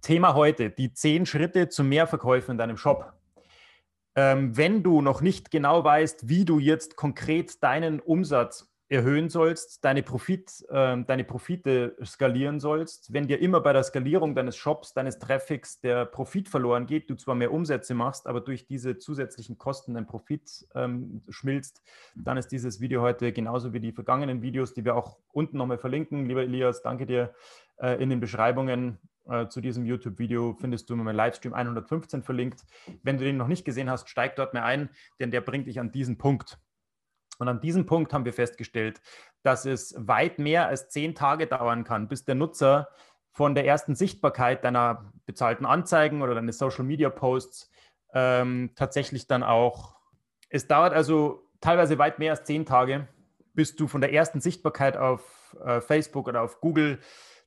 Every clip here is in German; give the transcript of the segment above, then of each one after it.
Thema heute, die zehn Schritte zu mehr Verkäufen in deinem Shop. Ähm, wenn du noch nicht genau weißt, wie du jetzt konkret deinen Umsatz erhöhen sollst, deine, Profit, äh, deine Profite skalieren sollst, wenn dir immer bei der Skalierung deines Shops, deines Traffics der Profit verloren geht, du zwar mehr Umsätze machst, aber durch diese zusätzlichen Kosten dein Profit ähm, schmilzt, dann ist dieses Video heute genauso wie die vergangenen Videos, die wir auch unten nochmal verlinken. Lieber Elias, danke dir äh, in den Beschreibungen äh, zu diesem YouTube-Video findest du meinen Livestream 115 verlinkt. Wenn du den noch nicht gesehen hast, steig dort mal ein, denn der bringt dich an diesen Punkt. Und an diesem Punkt haben wir festgestellt, dass es weit mehr als zehn Tage dauern kann, bis der Nutzer von der ersten Sichtbarkeit deiner bezahlten Anzeigen oder deines Social-Media-Posts ähm, tatsächlich dann auch. Es dauert also teilweise weit mehr als zehn Tage, bis du von der ersten Sichtbarkeit auf äh, Facebook oder auf Google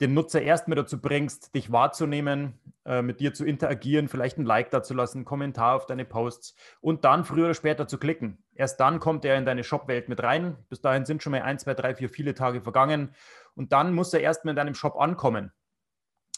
den Nutzer erstmal dazu bringst, dich wahrzunehmen, äh, mit dir zu interagieren, vielleicht ein Like dazulassen, einen Kommentar auf deine Posts und dann früher oder später zu klicken. Erst dann kommt er in deine Shop-Welt mit rein. Bis dahin sind schon mal ein, zwei, drei, vier, viele Tage vergangen und dann muss er erstmal in deinem Shop ankommen.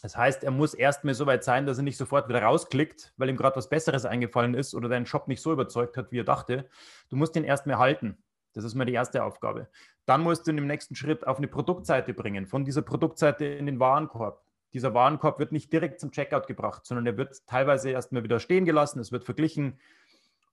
Das heißt, er muss erstmal so weit sein, dass er nicht sofort wieder rausklickt, weil ihm gerade was Besseres eingefallen ist oder dein Shop nicht so überzeugt hat, wie er dachte. Du musst ihn erstmal halten. Das ist mal die erste Aufgabe. Dann musst du ihn im nächsten Schritt auf eine Produktseite bringen, von dieser Produktseite in den Warenkorb. Dieser Warenkorb wird nicht direkt zum Checkout gebracht, sondern er wird teilweise erstmal wieder stehen gelassen, es wird verglichen,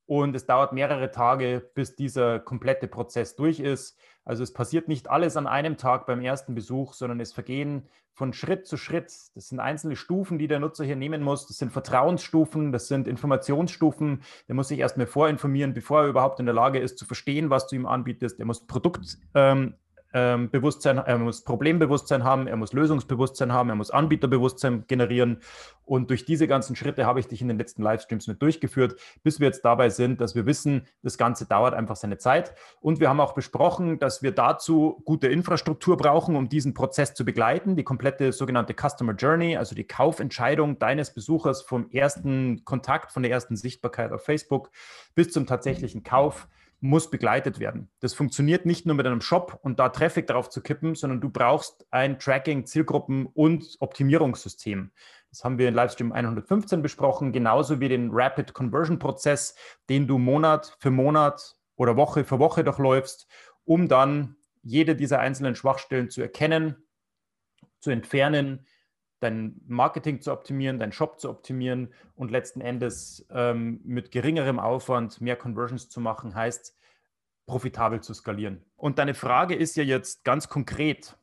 und es dauert mehrere Tage, bis dieser komplette Prozess durch ist. Also es passiert nicht alles an einem Tag beim ersten Besuch, sondern es vergehen von Schritt zu Schritt. Das sind einzelne Stufen, die der Nutzer hier nehmen muss. Das sind Vertrauensstufen, das sind Informationsstufen. Der muss sich erstmal vorinformieren, bevor er überhaupt in der Lage ist zu verstehen, was du ihm anbietest. Er muss Produkt ähm, ähm, Bewusstsein, er muss Problembewusstsein haben, er muss Lösungsbewusstsein haben, er muss Anbieterbewusstsein generieren. Und durch diese ganzen Schritte habe ich dich in den letzten Livestreams mit durchgeführt, bis wir jetzt dabei sind, dass wir wissen, das Ganze dauert einfach seine Zeit. Und wir haben auch besprochen, dass wir dazu gute Infrastruktur brauchen, um diesen Prozess zu begleiten. Die komplette sogenannte Customer Journey, also die Kaufentscheidung deines Besuchers vom ersten Kontakt, von der ersten Sichtbarkeit auf Facebook bis zum tatsächlichen Kauf muss begleitet werden. Das funktioniert nicht nur mit einem Shop und da Traffic drauf zu kippen, sondern du brauchst ein Tracking, Zielgruppen und Optimierungssystem. Das haben wir in Livestream 115 besprochen, genauso wie den Rapid Conversion Prozess, den du Monat für Monat oder Woche für Woche durchläufst, um dann jede dieser einzelnen Schwachstellen zu erkennen, zu entfernen, dein Marketing zu optimieren, deinen Shop zu optimieren und letzten Endes ähm, mit geringerem Aufwand mehr Conversions zu machen, heißt profitabel zu skalieren. Und deine Frage ist ja jetzt ganz konkret,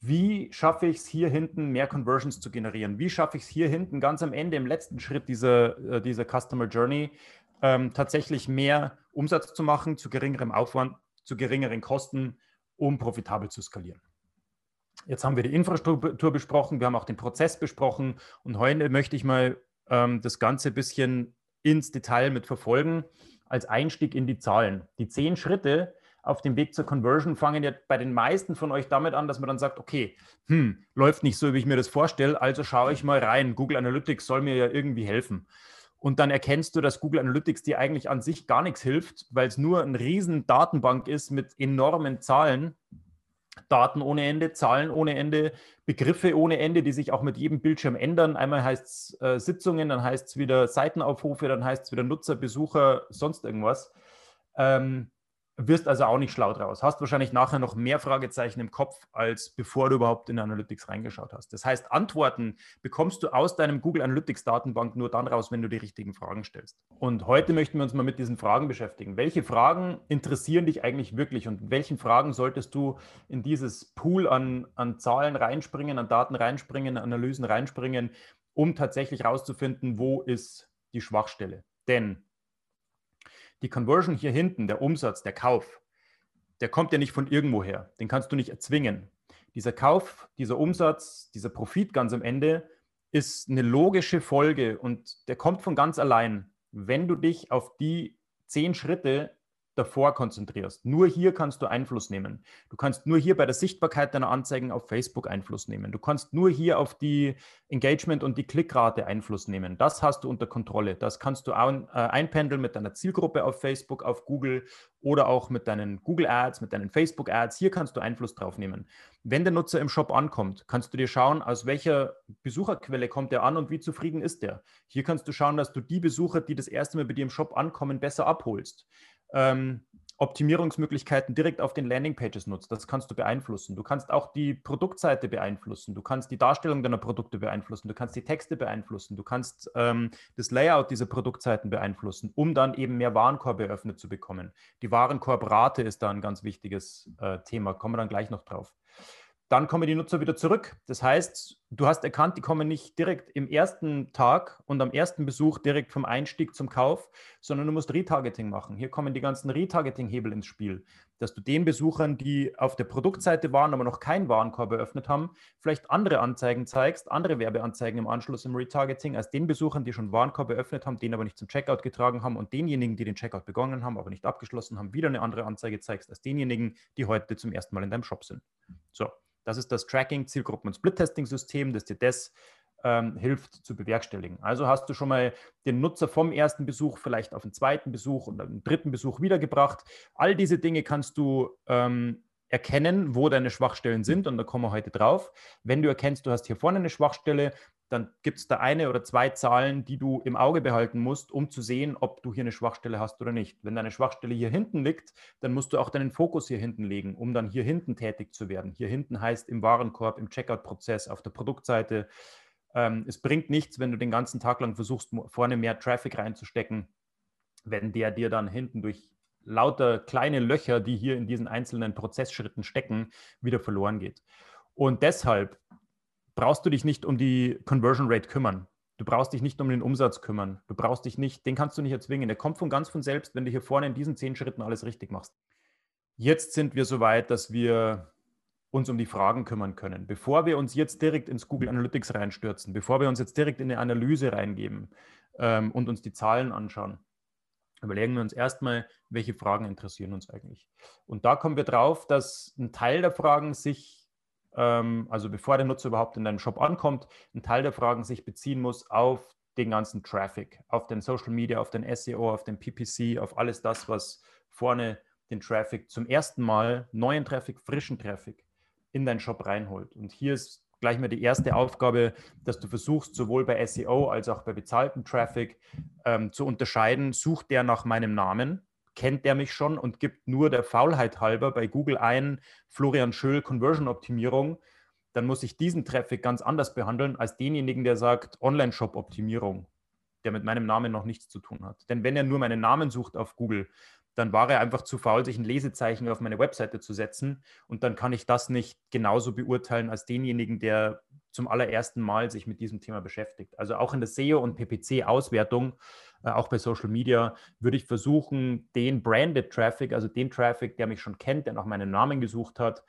wie schaffe ich es hier hinten, mehr Conversions zu generieren? Wie schaffe ich es hier hinten ganz am Ende, im letzten Schritt dieser, äh, dieser Customer Journey, ähm, tatsächlich mehr Umsatz zu machen, zu geringerem Aufwand, zu geringeren Kosten, um profitabel zu skalieren? Jetzt haben wir die Infrastruktur besprochen, wir haben auch den Prozess besprochen und heute möchte ich mal ähm, das Ganze ein bisschen ins Detail mit verfolgen, als Einstieg in die Zahlen. Die zehn Schritte auf dem Weg zur Conversion fangen ja bei den meisten von euch damit an, dass man dann sagt, okay, hm, läuft nicht so, wie ich mir das vorstelle, also schaue ich mal rein. Google Analytics soll mir ja irgendwie helfen. Und dann erkennst du, dass Google Analytics dir eigentlich an sich gar nichts hilft, weil es nur eine riesen Datenbank ist mit enormen Zahlen Daten ohne Ende, Zahlen ohne Ende, Begriffe ohne Ende, die sich auch mit jedem Bildschirm ändern. Einmal heißt es äh, Sitzungen, dann heißt es wieder Seitenaufrufe, dann heißt es wieder Nutzer, Besucher, sonst irgendwas. Ähm, wirst also auch nicht schlau draus. Hast wahrscheinlich nachher noch mehr Fragezeichen im Kopf, als bevor du überhaupt in Analytics reingeschaut hast. Das heißt, Antworten bekommst du aus deinem Google Analytics Datenbank nur dann raus, wenn du die richtigen Fragen stellst. Und heute möchten wir uns mal mit diesen Fragen beschäftigen. Welche Fragen interessieren dich eigentlich wirklich und welchen Fragen solltest du in dieses Pool an, an Zahlen reinspringen, an Daten reinspringen, Analysen reinspringen, um tatsächlich rauszufinden, wo ist die Schwachstelle? Denn Die Conversion hier hinten, der Umsatz, der Kauf, der kommt ja nicht von irgendwoher. Den kannst du nicht erzwingen. Dieser Kauf, dieser Umsatz, dieser Profit ganz am Ende ist eine logische Folge und der kommt von ganz allein, wenn du dich auf die zehn Schritte davor konzentrierst. Nur hier kannst du Einfluss nehmen. Du kannst nur hier bei der Sichtbarkeit deiner Anzeigen auf Facebook Einfluss nehmen. Du kannst nur hier auf die Engagement und die Klickrate Einfluss nehmen. Das hast du unter Kontrolle. Das kannst du äh, einpendeln mit deiner Zielgruppe auf Facebook, auf Google oder auch mit deinen Google Ads, mit deinen Facebook Ads. Hier kannst du Einfluss drauf nehmen. Wenn der Nutzer im Shop ankommt, kannst du dir schauen, aus welcher Besucherquelle kommt er an und wie zufrieden ist der. Hier kannst du schauen, dass du die Besucher, die das erste Mal bei dir im Shop ankommen, besser abholst ähm, Optimierungsmöglichkeiten direkt auf den Landingpages nutzt. Das kannst du beeinflussen. Du kannst auch die Produktseite beeinflussen. Du kannst die Darstellung deiner Produkte beeinflussen. Du kannst die Texte beeinflussen. Du kannst ähm, das Layout dieser Produktseiten beeinflussen, um dann eben mehr Warenkorb eröffnet zu bekommen. Die Warenkorbrate ist da ein ganz wichtiges äh, Thema. Kommen wir dann gleich noch drauf. Dann kommen die Nutzer wieder zurück. Das heißt, du hast erkannt, die kommen nicht direkt im ersten Tag und am ersten Besuch direkt vom Einstieg zum Kauf, sondern du musst Retargeting machen. Hier kommen die ganzen Retargeting-Hebel ins Spiel, dass du den Besuchern, die auf der Produktseite waren, aber noch keinen Warenkorb eröffnet haben, vielleicht andere Anzeigen zeigst, andere Werbeanzeigen im Anschluss im Retargeting, als den Besuchern, die schon Warenkorb eröffnet haben, den aber nicht zum Checkout getragen haben und denjenigen, die den Checkout begonnen haben, aber nicht abgeschlossen haben, wieder eine andere Anzeige zeigst, als denjenigen, die heute zum ersten Mal in deinem Shop sind. So. Das ist das Tracking, Zielgruppen- und Split-Testing-System, das dir das ähm, hilft zu bewerkstelligen. Also hast du schon mal den Nutzer vom ersten Besuch vielleicht auf den zweiten Besuch und einen dritten Besuch wiedergebracht. All diese Dinge kannst du ähm, erkennen, wo deine Schwachstellen sind und da kommen wir heute drauf. Wenn du erkennst, du hast hier vorne eine Schwachstelle, dann gibt es da eine oder zwei Zahlen, die du im Auge behalten musst, um zu sehen, ob du hier eine Schwachstelle hast oder nicht. Wenn deine Schwachstelle hier hinten liegt, dann musst du auch deinen Fokus hier hinten legen, um dann hier hinten tätig zu werden. Hier hinten heißt im Warenkorb, im Checkout-Prozess, auf der Produktseite. Ähm, es bringt nichts, wenn du den ganzen Tag lang versuchst, vorne mehr Traffic reinzustecken, wenn der dir dann hinten durch lauter kleine Löcher, die hier in diesen einzelnen Prozessschritten stecken, wieder verloren geht. Und deshalb brauchst du dich nicht um die Conversion Rate kümmern. Du brauchst dich nicht um den Umsatz kümmern. Du brauchst dich nicht, den kannst du nicht erzwingen. Der kommt von ganz von selbst, wenn du hier vorne in diesen zehn Schritten alles richtig machst. Jetzt sind wir so weit, dass wir uns um die Fragen kümmern können. Bevor wir uns jetzt direkt ins Google Analytics reinstürzen, bevor wir uns jetzt direkt in eine Analyse reingeben ähm, und uns die Zahlen anschauen, überlegen wir uns erstmal, welche Fragen interessieren uns eigentlich. Und da kommen wir drauf, dass ein Teil der Fragen sich ähm, also bevor der Nutzer überhaupt in deinem Shop ankommt, ein Teil der Fragen sich beziehen muss auf den ganzen Traffic, auf den Social Media, auf den SEO, auf den PPC, auf alles das, was vorne den Traffic zum ersten Mal, neuen Traffic, frischen Traffic in deinen Shop reinholt. Und hier ist gleich mal die erste Aufgabe, dass du versuchst, sowohl bei SEO als auch bei bezahltem Traffic ähm, zu unterscheiden, sucht der nach meinem Namen, kennt der mich schon und gibt nur der Faulheit halber bei Google ein Florian Schöll Conversion Optimierung, dann muss ich diesen Traffic ganz anders behandeln als denjenigen, der sagt Online-Shop Optimierung, der mit meinem Namen noch nichts zu tun hat. Denn wenn er nur meinen Namen sucht auf Google, dann war er einfach zu faul, sich ein Lesezeichen auf meine Webseite zu setzen. Und dann kann ich das nicht genauso beurteilen als denjenigen, der zum allerersten Mal sich mit diesem Thema beschäftigt. Also auch in der SEO- und PPC-Auswertung äh, auch bei Social Media, würde ich versuchen, den Branded Traffic, also den Traffic, der mich schon kennt, der nach meinem Namen gesucht hat,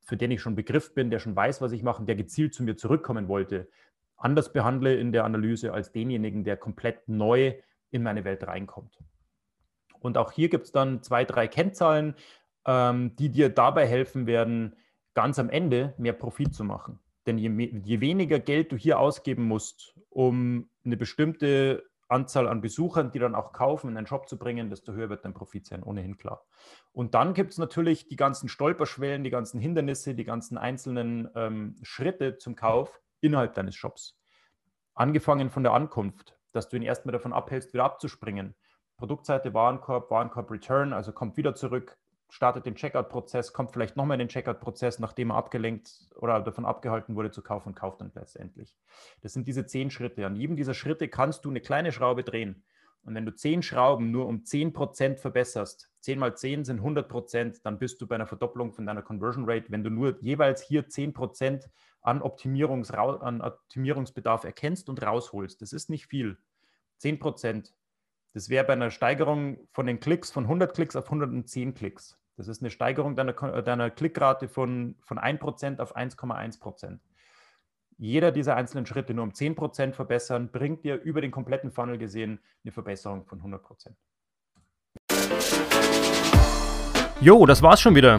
für den ich schon Begriff bin, der schon weiß, was ich mache, der gezielt zu mir zurückkommen wollte, anders behandle in der Analyse als denjenigen, der komplett neu in meine Welt reinkommt. Und auch hier gibt es dann zwei, drei Kennzahlen, ähm, die dir dabei helfen werden, ganz am Ende mehr Profit zu machen. Denn je, je, weniger Geld du hier ausgeben musst, um eine bestimmte Anzahl an Besuchern, die dann auch kaufen, in den Shop zu bringen, desto höher wird dein Profit sein, ohnehin klar. Und dann gibt es natürlich die ganzen Stolperschwellen, die ganzen Hindernisse, die ganzen einzelnen ähm, Schritte zum Kauf innerhalb deines Shops. Angefangen von der Ankunft, dass du ihn erstmal davon abhältst, wieder abzuspringen. Produktseite, Warenkorb, Warenkorb Return, also kommt wieder zurück, startet den Checkout-Prozess, kommt vielleicht nochmal in den Checkout-Prozess, nachdem er abgelenkt oder davon abgehalten wurde zu kaufen und kauft dann letztendlich. Das sind diese zehn Schritte. An jedem dieser Schritte kannst du eine kleine Schraube drehen. Und wenn du zehn Schrauben nur um 10% verbesserst, 10 mal 10 sind 100%, dann bist du bei einer Verdopplung von deiner Conversion Rate. Wenn du nur jeweils hier 10% an, Optimierungs an Optimierungsbedarf erkennst und rausholst, das ist nicht viel. 10%, Das wäre bei einer Steigerung von den Klicks von 100 Klicks auf 110 Klicks. Das ist eine Steigerung deiner, deiner Klickrate von, von 1% auf 1,1%. Jeder dieser einzelnen Schritte nur um 10% verbessern, bringt dir über den kompletten Funnel gesehen eine Verbesserung von 100%. Jo, das war's schon wieder.